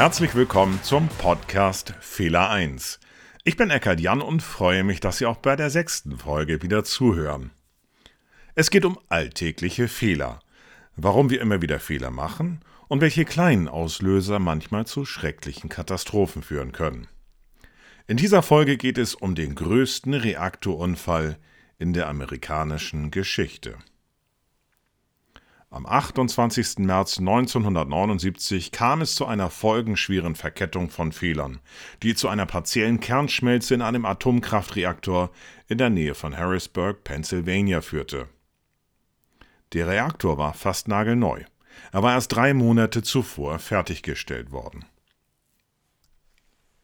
Herzlich willkommen zum Podcast Fehler 1. Ich bin Eckhard Jan und freue mich, dass Sie auch bei der sechsten Folge wieder zuhören. Es geht um alltägliche Fehler, warum wir immer wieder Fehler machen und welche kleinen Auslöser manchmal zu schrecklichen Katastrophen führen können. In dieser Folge geht es um den größten Reaktorunfall in der amerikanischen Geschichte. Am 28. März 1979 kam es zu einer folgenschweren Verkettung von Fehlern, die zu einer partiellen Kernschmelze in einem Atomkraftreaktor in der Nähe von Harrisburg, Pennsylvania führte. Der Reaktor war fast nagelneu. Er war erst drei Monate zuvor fertiggestellt worden.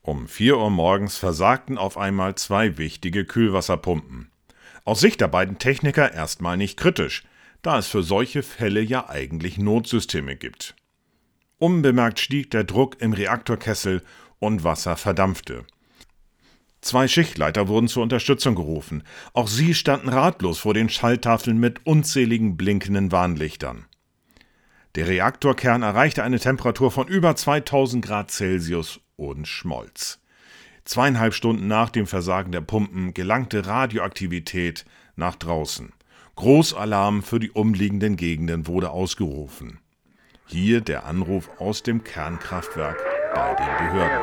Um 4 Uhr morgens versagten auf einmal zwei wichtige Kühlwasserpumpen. Aus Sicht der beiden Techniker erstmal nicht kritisch, da es für solche Fälle ja eigentlich Notsysteme gibt. Unbemerkt stieg der Druck im Reaktorkessel und Wasser verdampfte. Zwei Schichtleiter wurden zur Unterstützung gerufen. Auch sie standen ratlos vor den Schalltafeln mit unzähligen blinkenden Warnlichtern. Der Reaktorkern erreichte eine Temperatur von über 2000 Grad Celsius und schmolz. Zweieinhalb Stunden nach dem Versagen der Pumpen gelangte Radioaktivität nach draußen. Großalarm für die umliegenden Gegenden wurde ausgerufen. Hier der Anruf aus dem Kernkraftwerk bei den Behörden.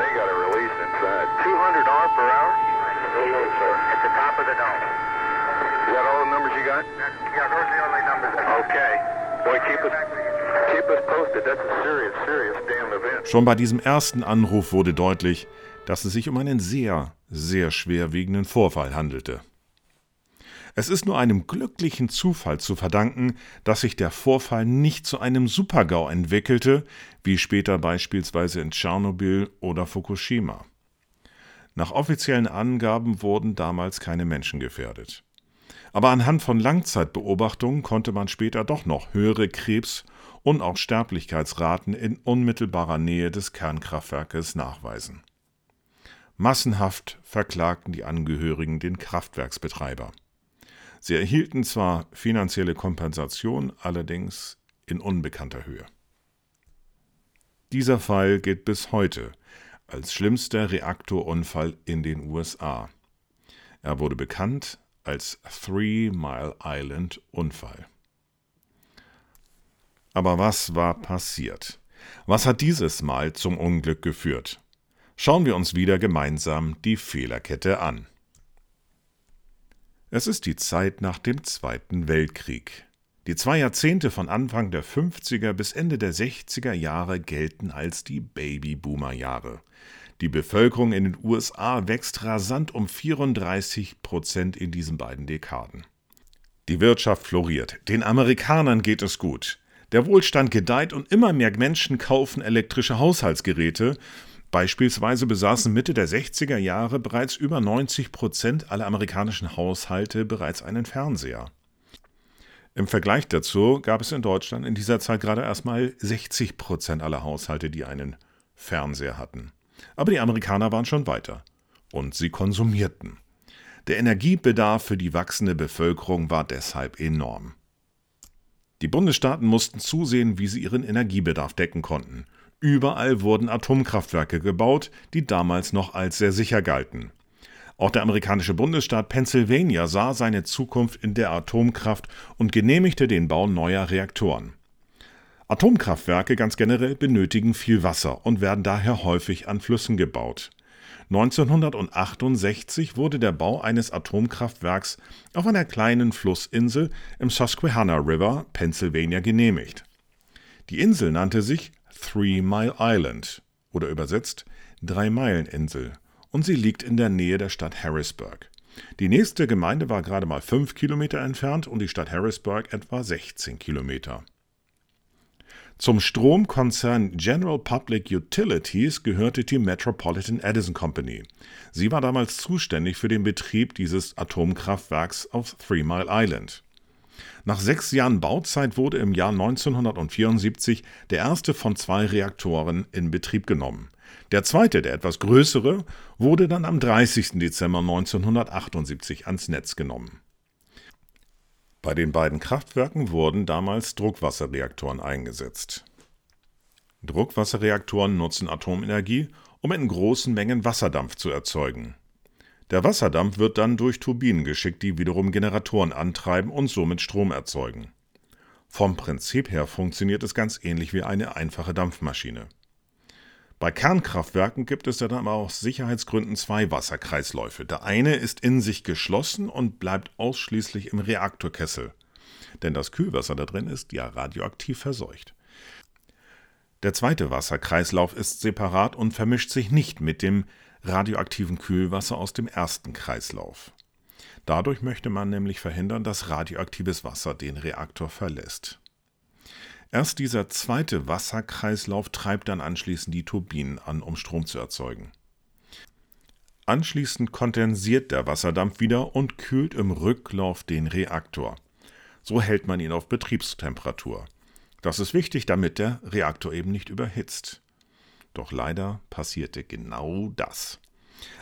Schon bei diesem ersten Anruf wurde deutlich, dass es sich um einen sehr, sehr schwerwiegenden Vorfall handelte. Es ist nur einem glücklichen Zufall zu verdanken, dass sich der Vorfall nicht zu einem Supergau entwickelte, wie später beispielsweise in Tschernobyl oder Fukushima. Nach offiziellen Angaben wurden damals keine Menschen gefährdet. Aber anhand von Langzeitbeobachtungen konnte man später doch noch höhere Krebs- und auch Sterblichkeitsraten in unmittelbarer Nähe des Kernkraftwerkes nachweisen. Massenhaft verklagten die Angehörigen den Kraftwerksbetreiber. Sie erhielten zwar finanzielle Kompensation, allerdings in unbekannter Höhe. Dieser Fall gilt bis heute als schlimmster Reaktorunfall in den USA. Er wurde bekannt als Three Mile Island Unfall. Aber was war passiert? Was hat dieses Mal zum Unglück geführt? Schauen wir uns wieder gemeinsam die Fehlerkette an. Es ist die Zeit nach dem Zweiten Weltkrieg. Die zwei Jahrzehnte von Anfang der 50er bis Ende der 60er Jahre gelten als die Babyboomer-Jahre. Die Bevölkerung in den USA wächst rasant um 34 Prozent in diesen beiden Dekaden. Die Wirtschaft floriert, den Amerikanern geht es gut. Der Wohlstand gedeiht und immer mehr Menschen kaufen elektrische Haushaltsgeräte, Beispielsweise besaßen Mitte der 60er Jahre bereits über 90 Prozent aller amerikanischen Haushalte bereits einen Fernseher. Im Vergleich dazu gab es in Deutschland in dieser Zeit gerade erstmal 60 Prozent aller Haushalte, die einen Fernseher hatten. Aber die Amerikaner waren schon weiter. Und sie konsumierten. Der Energiebedarf für die wachsende Bevölkerung war deshalb enorm. Die Bundesstaaten mussten zusehen, wie sie ihren Energiebedarf decken konnten. Überall wurden Atomkraftwerke gebaut, die damals noch als sehr sicher galten. Auch der amerikanische Bundesstaat Pennsylvania sah seine Zukunft in der Atomkraft und genehmigte den Bau neuer Reaktoren. Atomkraftwerke ganz generell benötigen viel Wasser und werden daher häufig an Flüssen gebaut. 1968 wurde der Bau eines Atomkraftwerks auf einer kleinen Flussinsel im Susquehanna River, Pennsylvania, genehmigt. Die Insel nannte sich Three Mile Island oder übersetzt Drei-Meilen-Insel und sie liegt in der Nähe der Stadt Harrisburg. Die nächste Gemeinde war gerade mal fünf Kilometer entfernt und die Stadt Harrisburg etwa 16 Kilometer. Zum Stromkonzern General Public Utilities gehörte die Metropolitan Edison Company. Sie war damals zuständig für den Betrieb dieses Atomkraftwerks auf Three Mile Island. Nach sechs Jahren Bauzeit wurde im Jahr 1974 der erste von zwei Reaktoren in Betrieb genommen. Der zweite, der etwas größere, wurde dann am 30. Dezember 1978 ans Netz genommen. Bei den beiden Kraftwerken wurden damals Druckwasserreaktoren eingesetzt. Druckwasserreaktoren nutzen Atomenergie, um in großen Mengen Wasserdampf zu erzeugen. Der Wasserdampf wird dann durch Turbinen geschickt, die wiederum Generatoren antreiben und somit Strom erzeugen. Vom Prinzip her funktioniert es ganz ähnlich wie eine einfache Dampfmaschine. Bei Kernkraftwerken gibt es dann aber aus Sicherheitsgründen zwei Wasserkreisläufe. Der eine ist in sich geschlossen und bleibt ausschließlich im Reaktorkessel, denn das Kühlwasser da drin ist ja radioaktiv verseucht. Der zweite Wasserkreislauf ist separat und vermischt sich nicht mit dem radioaktiven Kühlwasser aus dem ersten Kreislauf. Dadurch möchte man nämlich verhindern, dass radioaktives Wasser den Reaktor verlässt. Erst dieser zweite Wasserkreislauf treibt dann anschließend die Turbinen an, um Strom zu erzeugen. Anschließend kondensiert der Wasserdampf wieder und kühlt im Rücklauf den Reaktor. So hält man ihn auf Betriebstemperatur. Das ist wichtig, damit der Reaktor eben nicht überhitzt. Doch leider passierte genau das.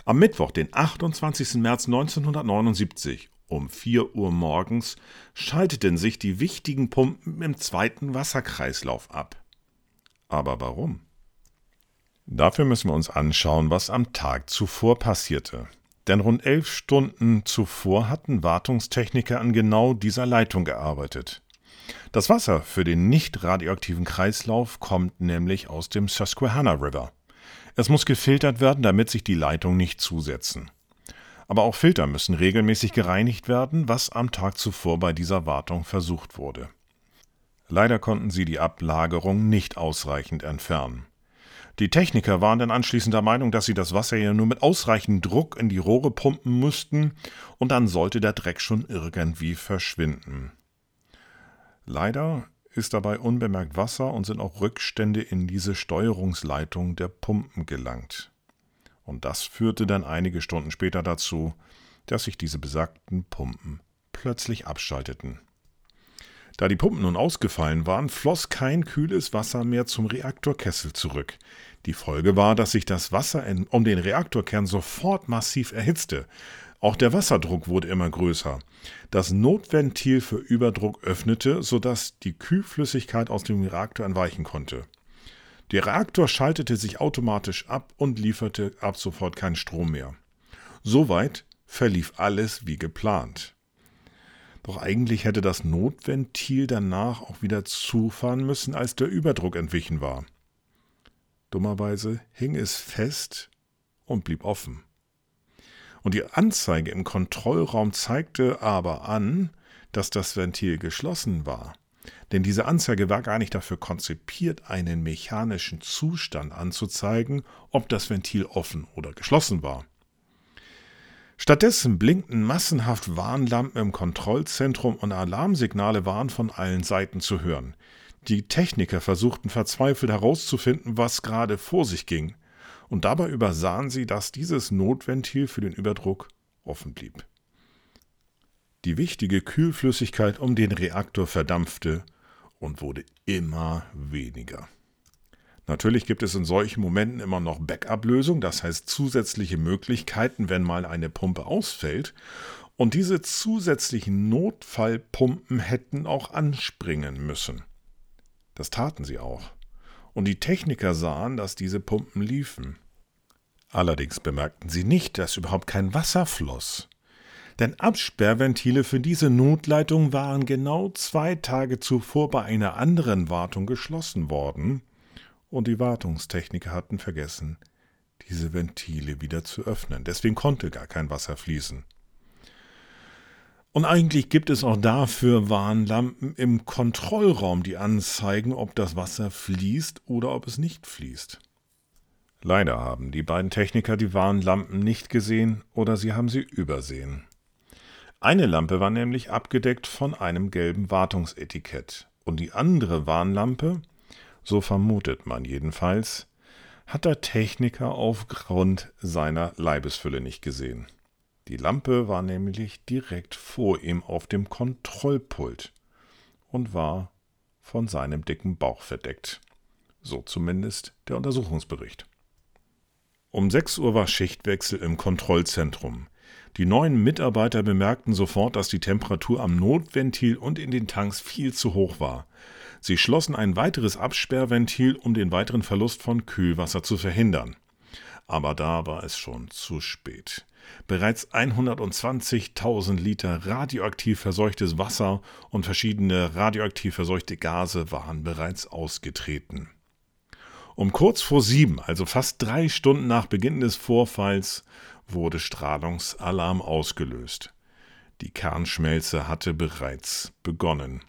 Am Mittwoch, den 28. März 1979 um 4 Uhr morgens schalteten sich die wichtigen Pumpen im zweiten Wasserkreislauf ab. Aber warum? Dafür müssen wir uns anschauen, was am Tag zuvor passierte. Denn rund elf Stunden zuvor hatten Wartungstechniker an genau dieser Leitung gearbeitet. Das Wasser für den nicht radioaktiven Kreislauf kommt nämlich aus dem Susquehanna River. Es muss gefiltert werden, damit sich die Leitungen nicht zusetzen. Aber auch Filter müssen regelmäßig gereinigt werden, was am Tag zuvor bei dieser Wartung versucht wurde. Leider konnten sie die Ablagerung nicht ausreichend entfernen. Die Techniker waren dann anschließend der Meinung, dass sie das Wasser ja nur mit ausreichend Druck in die Rohre pumpen müssten und dann sollte der Dreck schon irgendwie verschwinden. Leider ist dabei unbemerkt Wasser und sind auch Rückstände in diese Steuerungsleitung der Pumpen gelangt. Und das führte dann einige Stunden später dazu, dass sich diese besagten Pumpen plötzlich abschalteten. Da die Pumpen nun ausgefallen waren, floss kein kühles Wasser mehr zum Reaktorkessel zurück. Die Folge war, dass sich das Wasser um den Reaktorkern sofort massiv erhitzte. Auch der Wasserdruck wurde immer größer. Das Notventil für Überdruck öffnete, sodass die Kühlflüssigkeit aus dem Reaktor entweichen konnte. Der Reaktor schaltete sich automatisch ab und lieferte ab sofort keinen Strom mehr. Soweit verlief alles wie geplant. Doch eigentlich hätte das Notventil danach auch wieder zufahren müssen, als der Überdruck entwichen war. Dummerweise hing es fest und blieb offen. Und die Anzeige im Kontrollraum zeigte aber an, dass das Ventil geschlossen war. Denn diese Anzeige war gar nicht dafür konzipiert, einen mechanischen Zustand anzuzeigen, ob das Ventil offen oder geschlossen war. Stattdessen blinkten massenhaft Warnlampen im Kontrollzentrum und Alarmsignale waren von allen Seiten zu hören. Die Techniker versuchten verzweifelt herauszufinden, was gerade vor sich ging, und dabei übersahen sie, dass dieses Notventil für den Überdruck offen blieb. Die wichtige Kühlflüssigkeit um den Reaktor verdampfte und wurde immer weniger. Natürlich gibt es in solchen Momenten immer noch Backup-Lösungen, das heißt zusätzliche Möglichkeiten, wenn mal eine Pumpe ausfällt. Und diese zusätzlichen Notfallpumpen hätten auch anspringen müssen. Das taten sie auch. Und die Techniker sahen, dass diese Pumpen liefen. Allerdings bemerkten sie nicht, dass überhaupt kein Wasser floss. Denn Absperrventile für diese Notleitung waren genau zwei Tage zuvor bei einer anderen Wartung geschlossen worden, und die Wartungstechniker hatten vergessen, diese Ventile wieder zu öffnen. Deswegen konnte gar kein Wasser fließen. Und eigentlich gibt es auch dafür Warnlampen im Kontrollraum, die anzeigen, ob das Wasser fließt oder ob es nicht fließt. Leider haben die beiden Techniker die Warnlampen nicht gesehen oder sie haben sie übersehen. Eine Lampe war nämlich abgedeckt von einem gelben Wartungsetikett und die andere Warnlampe, so vermutet man jedenfalls, hat der Techniker aufgrund seiner Leibesfülle nicht gesehen. Die Lampe war nämlich direkt vor ihm auf dem Kontrollpult und war von seinem dicken Bauch verdeckt. So zumindest der Untersuchungsbericht. Um 6 Uhr war Schichtwechsel im Kontrollzentrum. Die neuen Mitarbeiter bemerkten sofort, dass die Temperatur am Notventil und in den Tanks viel zu hoch war. Sie schlossen ein weiteres Absperrventil, um den weiteren Verlust von Kühlwasser zu verhindern. Aber da war es schon zu spät. Bereits 120.000 Liter radioaktiv verseuchtes Wasser und verschiedene radioaktiv verseuchte Gase waren bereits ausgetreten. Um kurz vor sieben, also fast drei Stunden nach Beginn des Vorfalls, wurde Strahlungsalarm ausgelöst. Die Kernschmelze hatte bereits begonnen.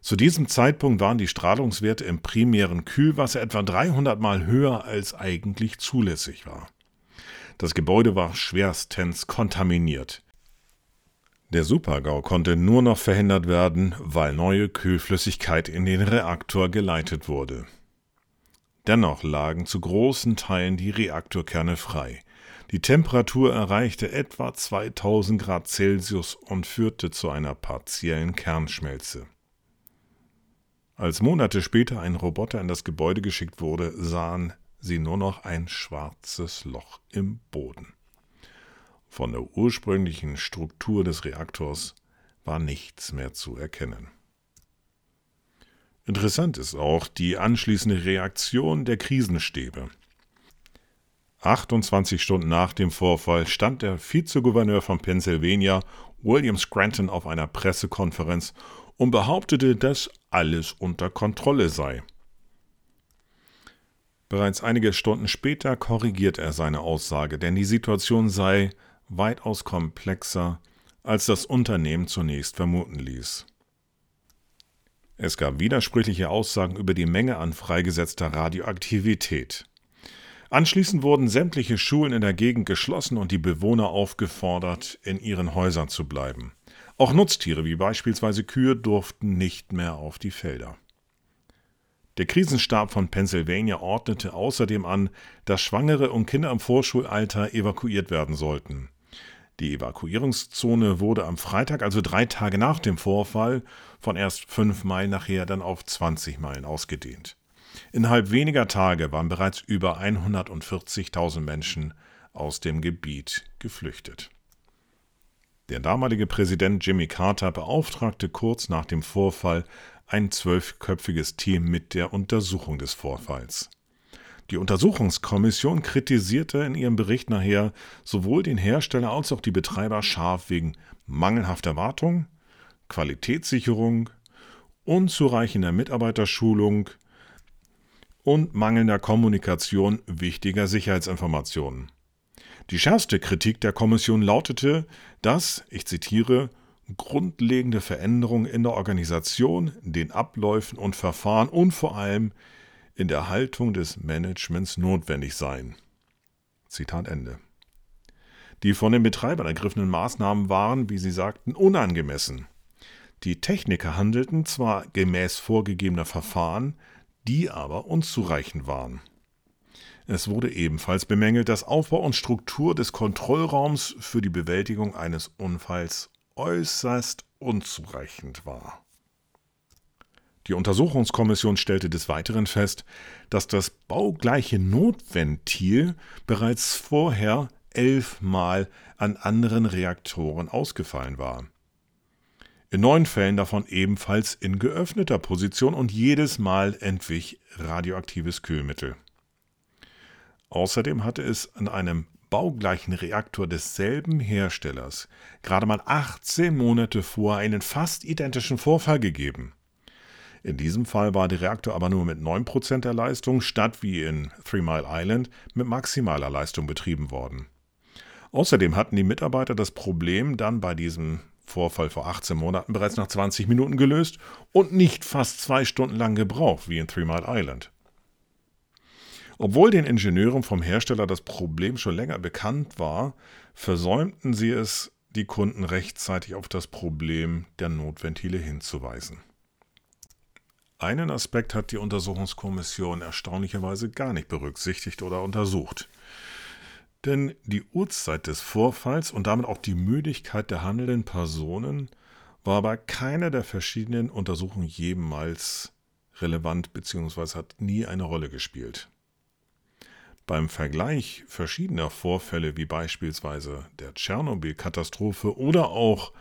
Zu diesem Zeitpunkt waren die Strahlungswerte im primären Kühlwasser etwa 300 Mal höher als eigentlich zulässig war. Das Gebäude war schwerstens kontaminiert. Der Supergau konnte nur noch verhindert werden, weil neue Kühlflüssigkeit in den Reaktor geleitet wurde. Dennoch lagen zu großen Teilen die Reaktorkerne frei. Die Temperatur erreichte etwa 2000 Grad Celsius und führte zu einer partiellen Kernschmelze. Als Monate später ein Roboter in das Gebäude geschickt wurde, sahen sie nur noch ein schwarzes Loch im Boden. Von der ursprünglichen Struktur des Reaktors war nichts mehr zu erkennen. Interessant ist auch die anschließende Reaktion der Krisenstäbe. 28 Stunden nach dem Vorfall stand der Vizegouverneur von Pennsylvania, William Scranton, auf einer Pressekonferenz und behauptete, dass alles unter Kontrolle sei. Bereits einige Stunden später korrigiert er seine Aussage, denn die Situation sei weitaus komplexer, als das Unternehmen zunächst vermuten ließ. Es gab widersprüchliche Aussagen über die Menge an freigesetzter Radioaktivität. Anschließend wurden sämtliche Schulen in der Gegend geschlossen und die Bewohner aufgefordert, in ihren Häusern zu bleiben. Auch Nutztiere wie beispielsweise Kühe durften nicht mehr auf die Felder. Der Krisenstab von Pennsylvania ordnete außerdem an, dass Schwangere und Kinder im Vorschulalter evakuiert werden sollten. Die Evakuierungszone wurde am Freitag, also drei Tage nach dem Vorfall, von erst fünf Meilen nachher dann auf 20 Meilen ausgedehnt. Innerhalb weniger Tage waren bereits über 140.000 Menschen aus dem Gebiet geflüchtet. Der damalige Präsident Jimmy Carter beauftragte kurz nach dem Vorfall ein zwölfköpfiges Team mit der Untersuchung des Vorfalls. Die Untersuchungskommission kritisierte in ihrem Bericht nachher sowohl den Hersteller als auch die Betreiber scharf wegen mangelhafter Wartung, Qualitätssicherung, unzureichender Mitarbeiterschulung und mangelnder Kommunikation wichtiger Sicherheitsinformationen. Die schärfste Kritik der Kommission lautete, dass, ich zitiere, grundlegende Veränderungen in der Organisation, den Abläufen und Verfahren und vor allem in der Haltung des Managements notwendig seien. Zitat Ende. Die von den Betreibern ergriffenen Maßnahmen waren, wie sie sagten, unangemessen. Die Techniker handelten zwar gemäß vorgegebener Verfahren, die aber unzureichend waren. Es wurde ebenfalls bemängelt, dass Aufbau und Struktur des Kontrollraums für die Bewältigung eines Unfalls äußerst unzureichend war. Die Untersuchungskommission stellte des Weiteren fest, dass das baugleiche Notventil bereits vorher elfmal an anderen Reaktoren ausgefallen war. In neun Fällen davon ebenfalls in geöffneter Position und jedes Mal entwich radioaktives Kühlmittel. Außerdem hatte es an einem baugleichen Reaktor desselben Herstellers gerade mal 18 Monate vor einen fast identischen Vorfall gegeben. In diesem Fall war der Reaktor aber nur mit 9% der Leistung statt wie in Three Mile Island mit maximaler Leistung betrieben worden. Außerdem hatten die Mitarbeiter das Problem dann bei diesem Vorfall vor 18 Monaten bereits nach 20 Minuten gelöst und nicht fast zwei Stunden lang gebraucht wie in Three Mile Island. Obwohl den Ingenieuren vom Hersteller das Problem schon länger bekannt war, versäumten sie es, die Kunden rechtzeitig auf das Problem der Notventile hinzuweisen. Einen Aspekt hat die Untersuchungskommission erstaunlicherweise gar nicht berücksichtigt oder untersucht. Denn die Uhrzeit des Vorfalls und damit auch die Müdigkeit der handelnden Personen war bei keiner der verschiedenen Untersuchungen jemals relevant bzw. hat nie eine Rolle gespielt. Beim Vergleich verschiedener Vorfälle wie beispielsweise der Tschernobyl-Katastrophe oder auch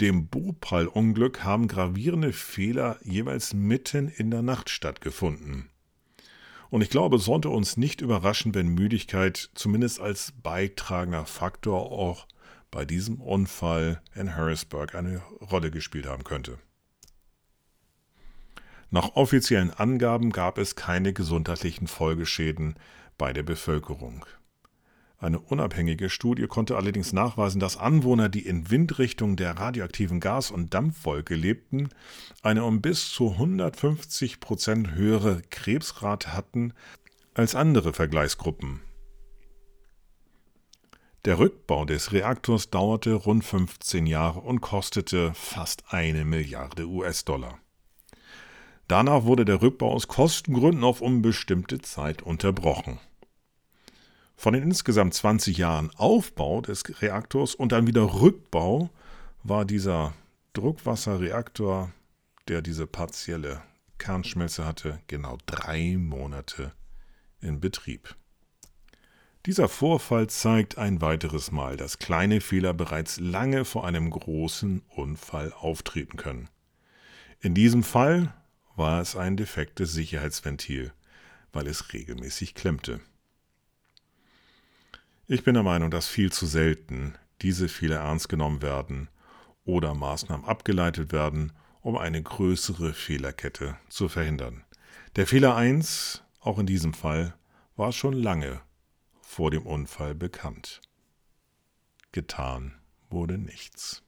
dem Bhopal-Unglück haben gravierende Fehler jeweils mitten in der Nacht stattgefunden. Und ich glaube, es sollte uns nicht überraschen, wenn Müdigkeit zumindest als beitragender Faktor auch bei diesem Unfall in Harrisburg eine Rolle gespielt haben könnte. Nach offiziellen Angaben gab es keine gesundheitlichen Folgeschäden bei der Bevölkerung. Eine unabhängige Studie konnte allerdings nachweisen, dass Anwohner, die in Windrichtung der radioaktiven Gas- und Dampfwolke lebten, eine um bis zu 150 Prozent höhere Krebsrate hatten als andere Vergleichsgruppen. Der Rückbau des Reaktors dauerte rund 15 Jahre und kostete fast eine Milliarde US-Dollar. Danach wurde der Rückbau aus Kostengründen auf unbestimmte Zeit unterbrochen. Von den insgesamt 20 Jahren Aufbau des Reaktors und dann wieder Rückbau war dieser Druckwasserreaktor, der diese partielle Kernschmelze hatte, genau drei Monate in Betrieb. Dieser Vorfall zeigt ein weiteres Mal, dass kleine Fehler bereits lange vor einem großen Unfall auftreten können. In diesem Fall war es ein defektes Sicherheitsventil, weil es regelmäßig klemmte. Ich bin der Meinung, dass viel zu selten diese Fehler ernst genommen werden oder Maßnahmen abgeleitet werden, um eine größere Fehlerkette zu verhindern. Der Fehler 1, auch in diesem Fall, war schon lange vor dem Unfall bekannt. Getan wurde nichts.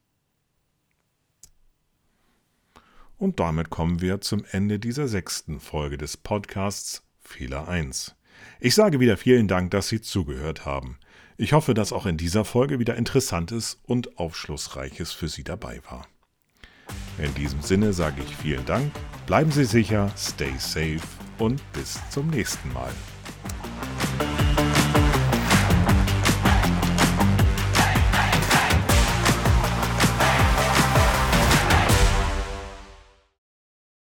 Und damit kommen wir zum Ende dieser sechsten Folge des Podcasts Fehler 1. Ich sage wieder vielen Dank, dass Sie zugehört haben. Ich hoffe, dass auch in dieser Folge wieder Interessantes und Aufschlussreiches für Sie dabei war. In diesem Sinne sage ich vielen Dank, bleiben Sie sicher, stay safe und bis zum nächsten Mal.